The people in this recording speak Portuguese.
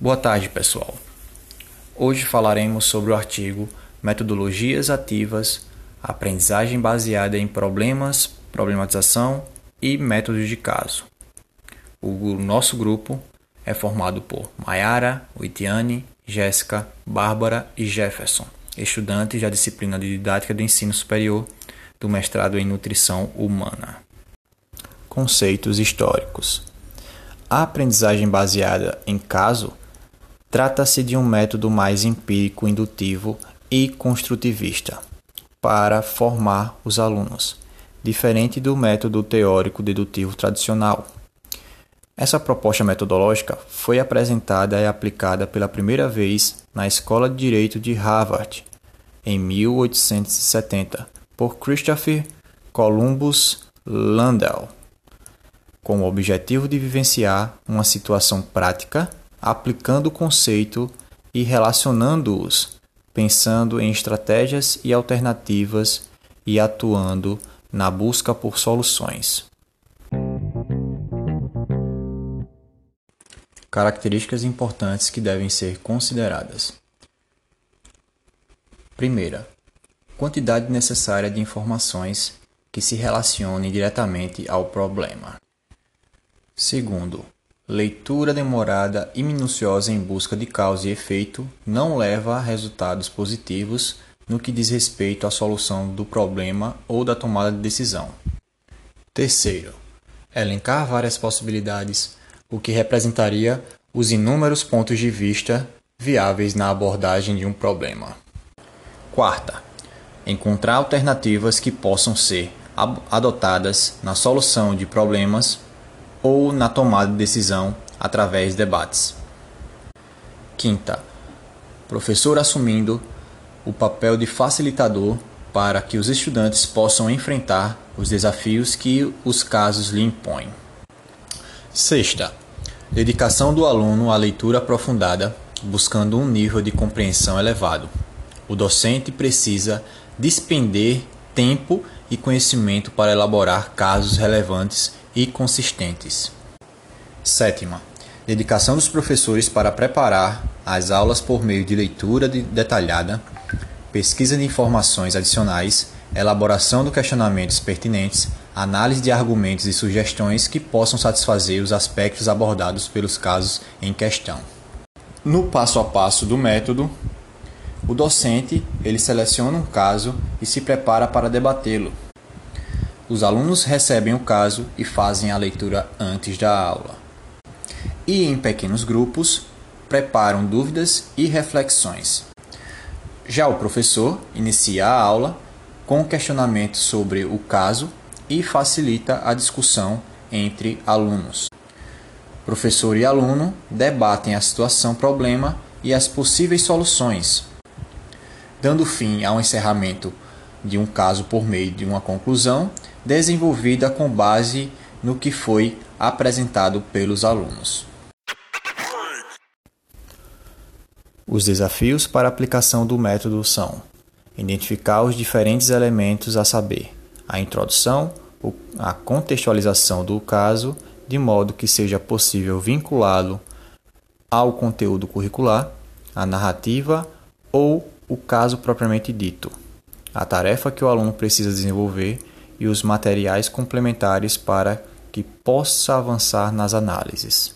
Boa tarde, pessoal. Hoje falaremos sobre o artigo Metodologias Ativas, Aprendizagem Baseada em Problemas, Problematização e Métodos de Caso. O nosso grupo é formado por Mayara, Witiane, Jéssica, Bárbara e Jefferson, estudantes da disciplina de Didática do Ensino Superior do mestrado em Nutrição Humana. Conceitos históricos. A aprendizagem baseada em caso Trata-se de um método mais empírico, indutivo e construtivista para formar os alunos, diferente do método teórico dedutivo tradicional. Essa proposta metodológica foi apresentada e aplicada pela primeira vez na Escola de Direito de Harvard em 1870 por Christopher Columbus Landau, com o objetivo de vivenciar uma situação prática aplicando o conceito e relacionando-os, pensando em estratégias e alternativas e atuando na busca por soluções. Características importantes que devem ser consideradas. Primeira, quantidade necessária de informações que se relacionem diretamente ao problema. Segundo, Leitura demorada e minuciosa em busca de causa e efeito não leva a resultados positivos no que diz respeito à solução do problema ou da tomada de decisão. Terceiro, elencar várias possibilidades, o que representaria os inúmeros pontos de vista viáveis na abordagem de um problema. Quarta, encontrar alternativas que possam ser adotadas na solução de problemas ou na tomada de decisão através de debates. Quinta, professor assumindo o papel de facilitador para que os estudantes possam enfrentar os desafios que os casos lhe impõem. Sexta, dedicação do aluno à leitura aprofundada, buscando um nível de compreensão elevado. O docente precisa despender tempo e conhecimento para elaborar casos relevantes e consistentes. Sétima, dedicação dos professores para preparar as aulas por meio de leitura de detalhada, pesquisa de informações adicionais, elaboração de questionamentos pertinentes, análise de argumentos e sugestões que possam satisfazer os aspectos abordados pelos casos em questão. No passo a passo do método, o docente ele seleciona um caso e se prepara para debatê-lo. Os alunos recebem o caso e fazem a leitura antes da aula. E em pequenos grupos, preparam dúvidas e reflexões. Já o professor inicia a aula com questionamento sobre o caso e facilita a discussão entre alunos. Professor e aluno debatem a situação problema e as possíveis soluções, dando fim ao encerramento de um caso por meio de uma conclusão desenvolvida com base no que foi apresentado pelos alunos. Os desafios para a aplicação do método são: identificar os diferentes elementos a saber, a introdução, a contextualização do caso, de modo que seja possível vinculá-lo ao conteúdo curricular, a narrativa ou o caso propriamente dito. A tarefa que o aluno precisa desenvolver e os materiais complementares para que possa avançar nas análises.